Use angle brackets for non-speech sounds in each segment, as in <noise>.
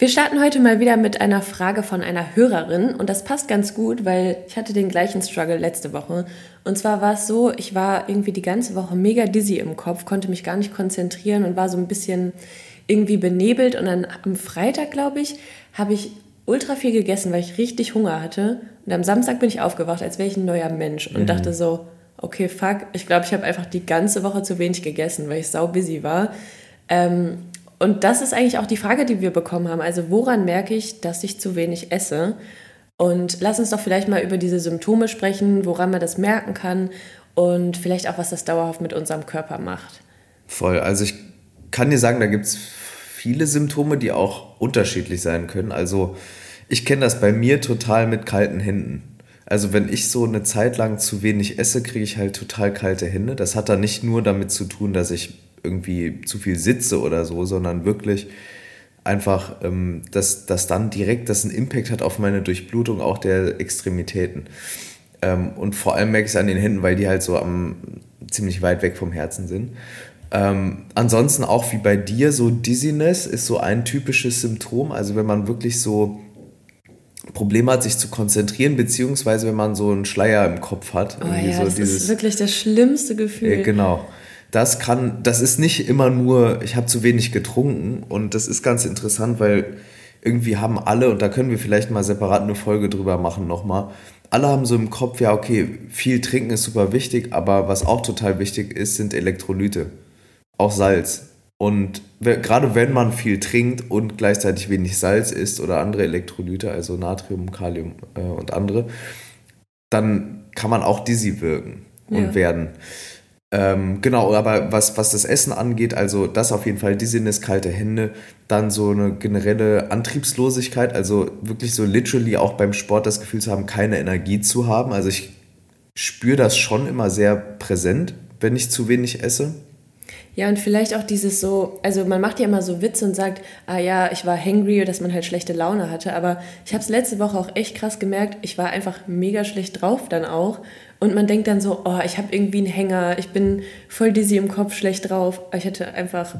Wir starten heute mal wieder mit einer Frage von einer Hörerin und das passt ganz gut, weil ich hatte den gleichen Struggle letzte Woche. Und zwar war es so, ich war irgendwie die ganze Woche mega dizzy im Kopf, konnte mich gar nicht konzentrieren und war so ein bisschen irgendwie benebelt. Und dann am Freitag, glaube ich, habe ich ultra viel gegessen, weil ich richtig Hunger hatte. Und am Samstag bin ich aufgewacht, als wäre ich ein neuer Mensch und mhm. dachte so, okay, fuck, ich glaube, ich habe einfach die ganze Woche zu wenig gegessen, weil ich sau busy war. Ähm, und das ist eigentlich auch die Frage, die wir bekommen haben. Also woran merke ich, dass ich zu wenig esse? Und lass uns doch vielleicht mal über diese Symptome sprechen, woran man das merken kann und vielleicht auch, was das dauerhaft mit unserem Körper macht. Voll. Also ich kann dir sagen, da gibt es viele Symptome, die auch unterschiedlich sein können. Also ich kenne das bei mir total mit kalten Händen. Also wenn ich so eine Zeit lang zu wenig esse, kriege ich halt total kalte Hände. Das hat dann nicht nur damit zu tun, dass ich irgendwie zu viel sitze oder so, sondern wirklich einfach, ähm, dass, dass dann direkt das einen Impact hat auf meine Durchblutung auch der Extremitäten. Ähm, und vor allem merke ich es an den Händen, weil die halt so am, ziemlich weit weg vom Herzen sind. Ähm, ansonsten auch wie bei dir, so Dizziness ist so ein typisches Symptom. Also wenn man wirklich so Probleme hat, sich zu konzentrieren, beziehungsweise wenn man so einen Schleier im Kopf hat. Oh ja, so das dieses, ist wirklich das schlimmste Gefühl. Äh, genau das kann, das ist nicht immer nur, ich habe zu wenig getrunken und das ist ganz interessant, weil irgendwie haben alle, und da können wir vielleicht mal separat eine Folge drüber machen nochmal, alle haben so im Kopf, ja, okay, viel trinken ist super wichtig, aber was auch total wichtig ist, sind Elektrolyte. Auch Salz. Und gerade wenn man viel trinkt und gleichzeitig wenig Salz isst oder andere Elektrolyte, also Natrium, Kalium äh, und andere, dann kann man auch dizzy wirken und ja. werden. Ähm, genau, aber was, was das Essen angeht, also das auf jeden Fall, Dizziness, kalte Hände, dann so eine generelle Antriebslosigkeit, also wirklich so literally auch beim Sport das Gefühl zu haben, keine Energie zu haben. Also ich spüre das schon immer sehr präsent, wenn ich zu wenig esse. Ja, und vielleicht auch dieses so, also man macht ja immer so Witze und sagt, ah ja, ich war hangry, dass man halt schlechte Laune hatte, aber ich habe es letzte Woche auch echt krass gemerkt, ich war einfach mega schlecht drauf dann auch und man denkt dann so, oh, ich habe irgendwie einen Hänger, ich bin voll dizzy im Kopf, schlecht drauf. Ich hatte einfach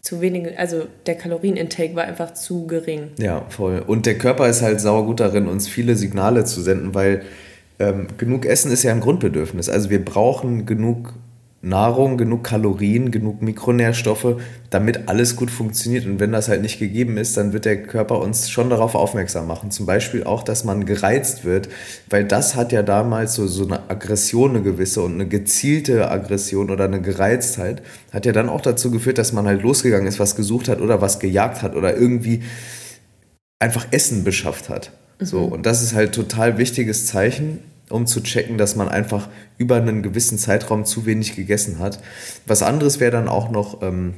zu wenig, also der Kalorienintake war einfach zu gering. Ja, voll. Und der Körper ist halt sauer gut darin, uns viele Signale zu senden, weil ähm, genug Essen ist ja ein Grundbedürfnis. Also wir brauchen genug Nahrung, genug Kalorien, genug Mikronährstoffe, damit alles gut funktioniert. Und wenn das halt nicht gegeben ist, dann wird der Körper uns schon darauf aufmerksam machen. Zum Beispiel auch, dass man gereizt wird, weil das hat ja damals so, so eine Aggression, eine gewisse und eine gezielte Aggression oder eine Gereiztheit, hat ja dann auch dazu geführt, dass man halt losgegangen ist, was gesucht hat oder was gejagt hat oder irgendwie einfach Essen beschafft hat. So, mhm. und das ist halt total wichtiges Zeichen um zu checken, dass man einfach über einen gewissen Zeitraum zu wenig gegessen hat. Was anderes wäre dann auch noch ähm,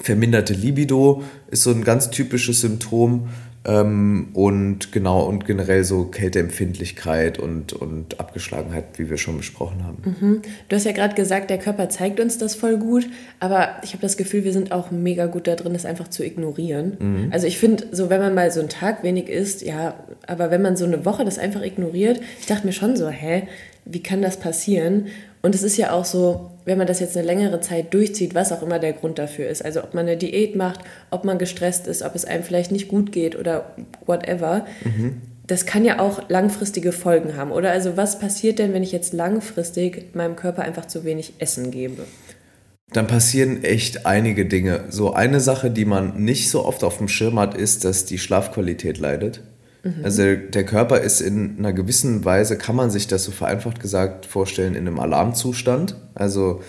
verminderte Libido, ist so ein ganz typisches Symptom. Ähm, und genau, und generell so Kälteempfindlichkeit und, und Abgeschlagenheit, wie wir schon besprochen haben. Mhm. Du hast ja gerade gesagt, der Körper zeigt uns das voll gut, aber ich habe das Gefühl, wir sind auch mega gut da drin, das einfach zu ignorieren. Mhm. Also ich finde, so wenn man mal so einen Tag wenig isst, ja, aber wenn man so eine Woche das einfach ignoriert, ich dachte mir schon so, hä, wie kann das passieren? Und es ist ja auch so, wenn man das jetzt eine längere Zeit durchzieht, was auch immer der Grund dafür ist. Also ob man eine Diät macht, ob man gestresst ist, ob es einem vielleicht nicht gut geht oder whatever. Mhm. Das kann ja auch langfristige Folgen haben. Oder also was passiert denn, wenn ich jetzt langfristig meinem Körper einfach zu wenig Essen gebe? Dann passieren echt einige Dinge. So eine Sache, die man nicht so oft auf dem Schirm hat, ist, dass die Schlafqualität leidet. Mhm. Also der Körper ist in einer gewissen Weise, kann man sich das so vereinfacht gesagt vorstellen, in einem Alarmzustand. Also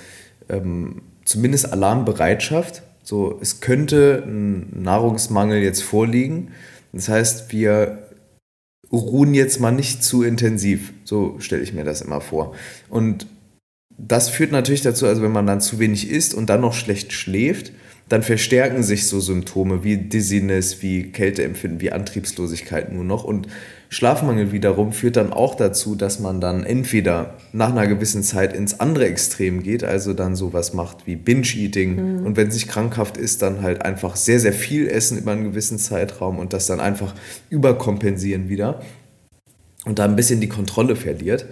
ähm, zumindest Alarmbereitschaft. So, es könnte ein Nahrungsmangel jetzt vorliegen. Das heißt, wir ruhen jetzt mal nicht zu intensiv. So stelle ich mir das immer vor. Und das führt natürlich dazu, also wenn man dann zu wenig isst und dann noch schlecht schläft, dann verstärken sich so Symptome wie Dizziness, wie Kälteempfinden, wie Antriebslosigkeit nur noch. Und Schlafmangel wiederum führt dann auch dazu, dass man dann entweder nach einer gewissen Zeit ins andere Extrem geht, also dann sowas macht wie Binge-Eating mhm. und wenn es nicht krankhaft ist, dann halt einfach sehr, sehr viel essen über einen gewissen Zeitraum und das dann einfach überkompensieren wieder und da ein bisschen die Kontrolle verliert.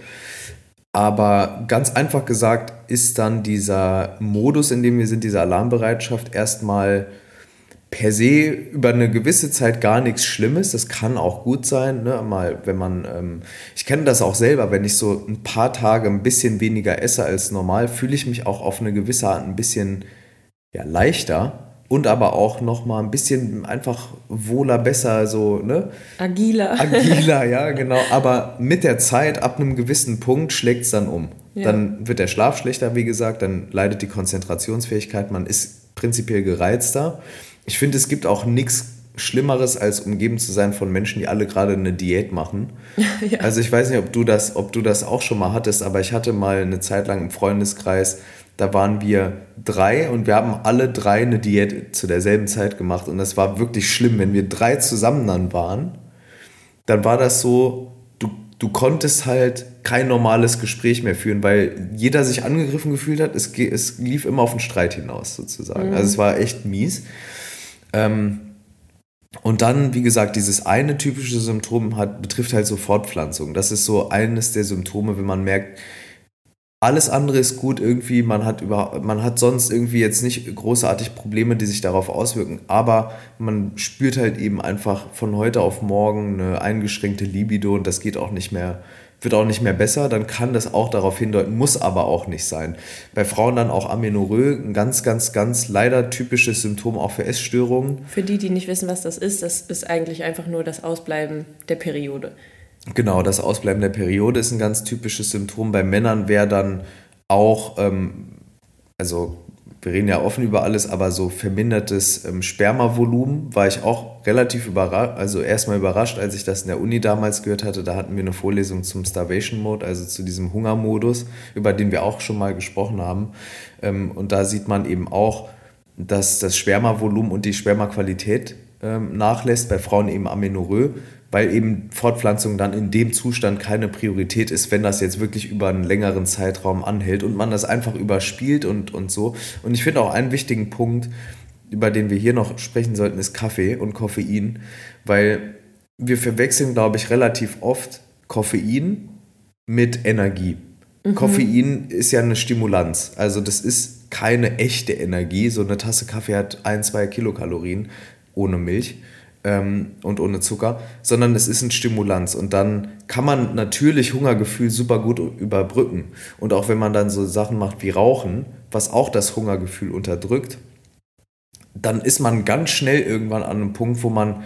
Aber ganz einfach gesagt ist dann dieser Modus, in dem wir sind, diese Alarmbereitschaft erstmal per se über eine gewisse Zeit gar nichts Schlimmes. Das kann auch gut sein. Ne? Mal, wenn man, ähm, ich kenne das auch selber, wenn ich so ein paar Tage ein bisschen weniger esse als normal, fühle ich mich auch auf eine gewisse Art ein bisschen ja, leichter und aber auch noch mal ein bisschen einfach wohler, besser, so, ne? Agiler. <laughs> Agiler, ja, genau. Aber mit der Zeit, ab einem gewissen Punkt, schlägt es dann um. Ja. Dann wird der Schlaf schlechter, wie gesagt, dann leidet die Konzentrationsfähigkeit, man ist prinzipiell gereizter. Ich finde, es gibt auch nichts Schlimmeres, als umgeben zu sein von Menschen, die alle gerade eine Diät machen. <laughs> ja. Also ich weiß nicht, ob du das, ob du das auch schon mal hattest, aber ich hatte mal eine Zeit lang im Freundeskreis da waren wir drei und wir haben alle drei eine Diät zu derselben Zeit gemacht. Und das war wirklich schlimm. Wenn wir drei zusammen dann waren, dann war das so, du, du konntest halt kein normales Gespräch mehr führen, weil jeder sich angegriffen gefühlt hat. Es, es lief immer auf einen Streit hinaus, sozusagen. Mhm. Also es war echt mies. Ähm, und dann, wie gesagt, dieses eine typische Symptom hat, betrifft halt so Fortpflanzung. Das ist so eines der Symptome, wenn man merkt, alles andere ist gut irgendwie, man hat über, man hat sonst irgendwie jetzt nicht großartig Probleme, die sich darauf auswirken, aber man spürt halt eben einfach von heute auf morgen eine eingeschränkte Libido und das geht auch nicht mehr, wird auch nicht mehr besser, dann kann das auch darauf hindeuten, muss aber auch nicht sein. Bei Frauen dann auch Amenorrhoe, ein ganz, ganz, ganz leider typisches Symptom auch für Essstörungen. Für die, die nicht wissen, was das ist, das ist eigentlich einfach nur das Ausbleiben der Periode. Genau, das Ausbleiben der Periode ist ein ganz typisches Symptom. Bei Männern wäre dann auch, ähm, also wir reden ja offen über alles, aber so vermindertes ähm, Spermavolumen war ich auch relativ überrascht, also erstmal überrascht, als ich das in der Uni damals gehört hatte. Da hatten wir eine Vorlesung zum Starvation Mode, also zu diesem Hungermodus, über den wir auch schon mal gesprochen haben. Ähm, und da sieht man eben auch, dass das Spermavolumen und die Spermaqualität ähm, nachlässt, bei Frauen eben Amenorrhoe weil eben Fortpflanzung dann in dem Zustand keine Priorität ist, wenn das jetzt wirklich über einen längeren Zeitraum anhält und man das einfach überspielt und, und so. Und ich finde auch einen wichtigen Punkt, über den wir hier noch sprechen sollten, ist Kaffee und Koffein, weil wir verwechseln, glaube ich, relativ oft Koffein mit Energie. Mhm. Koffein ist ja eine Stimulanz, also das ist keine echte Energie. So eine Tasse Kaffee hat ein, zwei Kilokalorien ohne Milch ähm, und ohne Zucker, sondern es ist ein Stimulanz. Und dann kann man natürlich Hungergefühl super gut überbrücken. Und auch wenn man dann so Sachen macht wie Rauchen, was auch das Hungergefühl unterdrückt, dann ist man ganz schnell irgendwann an einem Punkt, wo man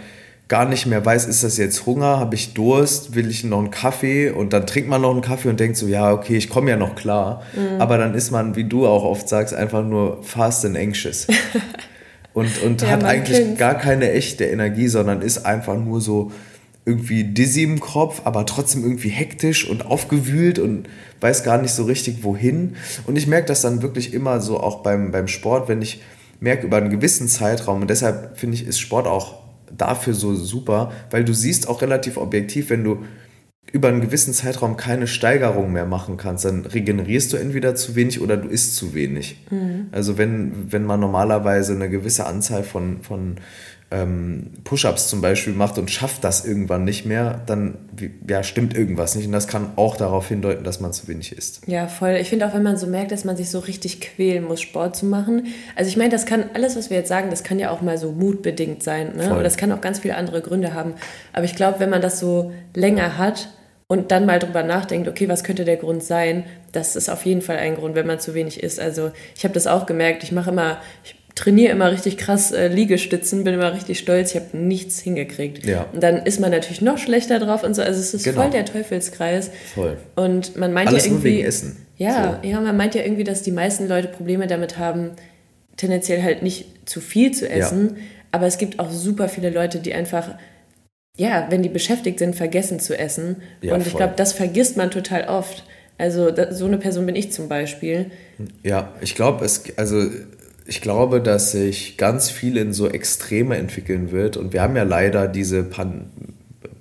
gar nicht mehr weiß, ist das jetzt Hunger, habe ich Durst, will ich noch einen Kaffee und dann trinkt man noch einen Kaffee und denkt so, ja, okay, ich komme ja noch klar. Mhm. Aber dann ist man, wie du auch oft sagst, einfach nur fast and anxious. <laughs> und, und ja, hat eigentlich kennt's. gar keine echte Energie, sondern ist einfach nur so irgendwie dizzy im Kopf, aber trotzdem irgendwie hektisch und aufgewühlt und weiß gar nicht so richtig wohin. Und ich merke das dann wirklich immer so auch beim, beim Sport, wenn ich merke über einen gewissen Zeitraum und deshalb finde ich, ist Sport auch dafür so super, weil du siehst auch relativ objektiv, wenn du über einen gewissen Zeitraum keine Steigerung mehr machen kannst, dann regenerierst du entweder zu wenig oder du isst zu wenig. Mhm. Also wenn, wenn man normalerweise eine gewisse Anzahl von, von ähm, Push-ups zum Beispiel macht und schafft das irgendwann nicht mehr, dann ja, stimmt irgendwas nicht. Und das kann auch darauf hindeuten, dass man zu wenig isst. Ja, voll. Ich finde auch, wenn man so merkt, dass man sich so richtig quälen muss, Sport zu machen. Also ich meine, das kann, alles, was wir jetzt sagen, das kann ja auch mal so mutbedingt sein. Ne? Voll. das kann auch ganz viele andere Gründe haben. Aber ich glaube, wenn man das so länger hat, und dann mal drüber nachdenkt, okay, was könnte der Grund sein? Das ist auf jeden Fall ein Grund, wenn man zu wenig isst. Also ich habe das auch gemerkt. Ich mache immer, ich trainiere immer richtig krass äh, Liegestützen, bin immer richtig stolz. Ich habe nichts hingekriegt. Ja. Und dann ist man natürlich noch schlechter drauf und so. Also es ist genau. voll der Teufelskreis. Voll. Und man meint Alles ja irgendwie, nur wegen Essen. Ja, so. ja, man meint ja irgendwie, dass die meisten Leute Probleme damit haben, tendenziell halt nicht zu viel zu essen. Ja. Aber es gibt auch super viele Leute, die einfach ja, wenn die beschäftigt sind, vergessen zu essen. Ja, und ich glaube, das vergisst man total oft. Also so eine Person bin ich zum Beispiel. Ja, ich glaube, es, also ich glaube, dass sich ganz viel in so Extreme entwickeln wird. Und wir haben ja leider diese Pan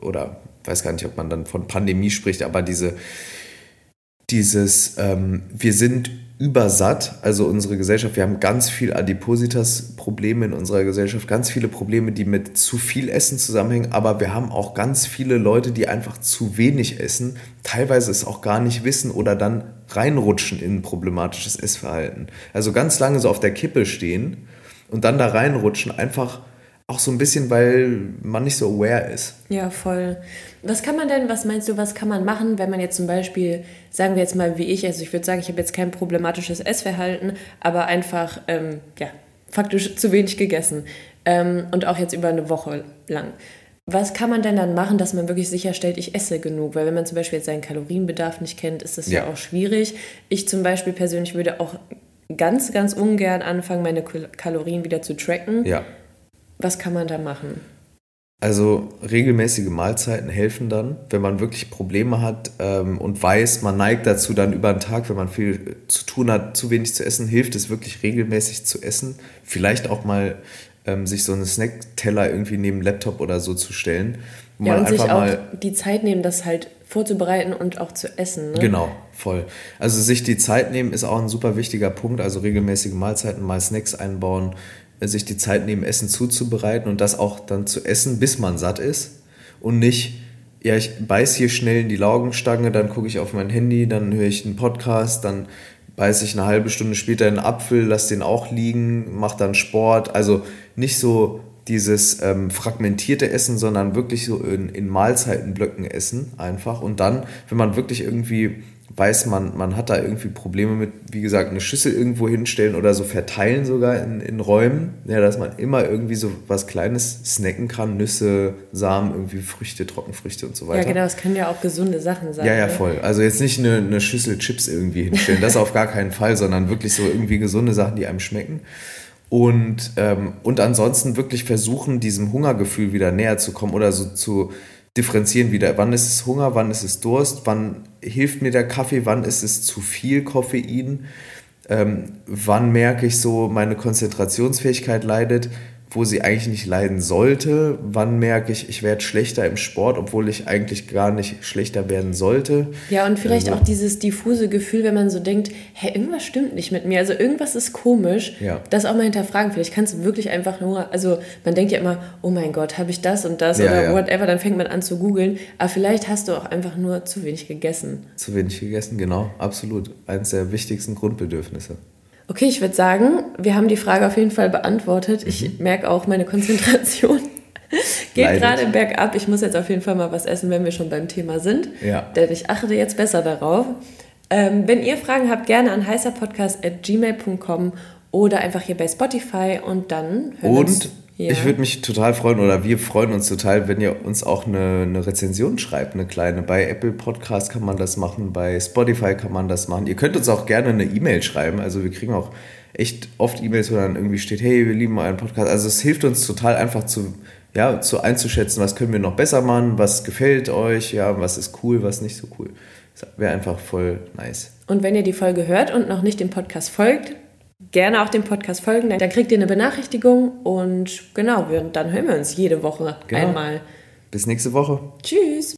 oder weiß gar nicht, ob man dann von Pandemie spricht, aber diese dieses, ähm, wir sind übersatt, also unsere Gesellschaft, wir haben ganz viel Adipositas-Probleme in unserer Gesellschaft, ganz viele Probleme, die mit zu viel Essen zusammenhängen, aber wir haben auch ganz viele Leute, die einfach zu wenig essen, teilweise es auch gar nicht wissen oder dann reinrutschen in ein problematisches Essverhalten. Also ganz lange so auf der Kippe stehen und dann da reinrutschen, einfach auch so ein bisschen, weil man nicht so aware ist. Ja, voll. Was kann man denn, was meinst du, was kann man machen, wenn man jetzt zum Beispiel, sagen wir jetzt mal wie ich, also ich würde sagen, ich habe jetzt kein problematisches Essverhalten, aber einfach, ähm, ja, faktisch <laughs> zu wenig gegessen ähm, und auch jetzt über eine Woche lang. Was kann man denn dann machen, dass man wirklich sicherstellt, ich esse genug? Weil wenn man zum Beispiel jetzt seinen Kalorienbedarf nicht kennt, ist das ja, ja auch schwierig. Ich zum Beispiel persönlich würde auch ganz, ganz ungern anfangen, meine Kalorien wieder zu tracken. Ja was kann man da machen? Also regelmäßige Mahlzeiten helfen dann, wenn man wirklich Probleme hat ähm, und weiß, man neigt dazu dann über den Tag, wenn man viel zu tun hat, zu wenig zu essen, hilft es wirklich regelmäßig zu essen. Vielleicht auch mal ähm, sich so einen Snackteller irgendwie neben Laptop oder so zu stellen. ja, und sich auch die Zeit nehmen, das halt vorzubereiten und auch zu essen. Ne? Genau, voll. Also sich die Zeit nehmen ist auch ein super wichtiger Punkt. Also regelmäßige Mahlzeiten, mal Snacks einbauen, sich die Zeit nehmen, Essen zuzubereiten und das auch dann zu essen, bis man satt ist und nicht, ja, ich beiß hier schnell in die Laugenstange, dann gucke ich auf mein Handy, dann höre ich einen Podcast, dann beiß ich eine halbe Stunde später einen Apfel, lass den auch liegen, mach dann Sport. Also nicht so dieses ähm, fragmentierte Essen, sondern wirklich so in, in Mahlzeitenblöcken essen einfach. Und dann, wenn man wirklich irgendwie weiß, man, man hat da irgendwie Probleme mit, wie gesagt, eine Schüssel irgendwo hinstellen oder so verteilen sogar in, in Räumen, ja, dass man immer irgendwie so was Kleines snacken kann, Nüsse, Samen, irgendwie Früchte, Trockenfrüchte und so weiter. Ja, genau, das können ja auch gesunde Sachen sein. Ja, ja, ne? voll. Also jetzt nicht eine, eine Schüssel Chips irgendwie hinstellen, das auf gar keinen Fall, sondern wirklich so irgendwie gesunde Sachen, die einem schmecken. Und, ähm, und ansonsten wirklich versuchen, diesem Hungergefühl wieder näher zu kommen oder so zu differenzieren wieder. Wann ist es Hunger, wann ist es Durst, wann hilft mir der Kaffee, wann ist es zu viel Koffein, ähm, wann merke ich so, meine Konzentrationsfähigkeit leidet wo sie eigentlich nicht leiden sollte. Wann merke ich, ich werde schlechter im Sport, obwohl ich eigentlich gar nicht schlechter werden sollte. Ja, und vielleicht also, auch dieses diffuse Gefühl, wenn man so denkt, hey, irgendwas stimmt nicht mit mir, also irgendwas ist komisch, ja. das auch mal hinterfragen. Vielleicht kannst du wirklich einfach nur, also man denkt ja immer, oh mein Gott, habe ich das und das ja, oder ja. whatever, dann fängt man an zu googeln, aber vielleicht hast du auch einfach nur zu wenig gegessen. Zu wenig gegessen, genau, absolut. Eines der wichtigsten Grundbedürfnisse. Okay, ich würde sagen, wir haben die Frage auf jeden Fall beantwortet. Ich mhm. merke auch, meine Konzentration <laughs> geht gerade bergab. Ich muss jetzt auf jeden Fall mal was essen, wenn wir schon beim Thema sind. Ja. Denn ich achte jetzt besser darauf. Ähm, wenn ihr Fragen habt, gerne an heißerpodcast.gmail.com oder einfach hier bei Spotify und dann hören wir uns ja. Ich würde mich total freuen oder wir freuen uns total, wenn ihr uns auch eine, eine Rezension schreibt, eine kleine. Bei Apple Podcast kann man das machen, bei Spotify kann man das machen. Ihr könnt uns auch gerne eine E-Mail schreiben. Also wir kriegen auch echt oft E-Mails, wo dann irgendwie steht, hey, wir lieben euren Podcast. Also es hilft uns total einfach zu, ja, zu einzuschätzen, was können wir noch besser machen, was gefällt euch, ja, was ist cool, was nicht so cool. Das wäre einfach voll nice. Und wenn ihr die Folge hört und noch nicht dem Podcast folgt, gerne auch dem Podcast folgen, dann kriegt ihr eine Benachrichtigung und genau, dann hören wir uns jede Woche genau. einmal. Bis nächste Woche. Tschüss.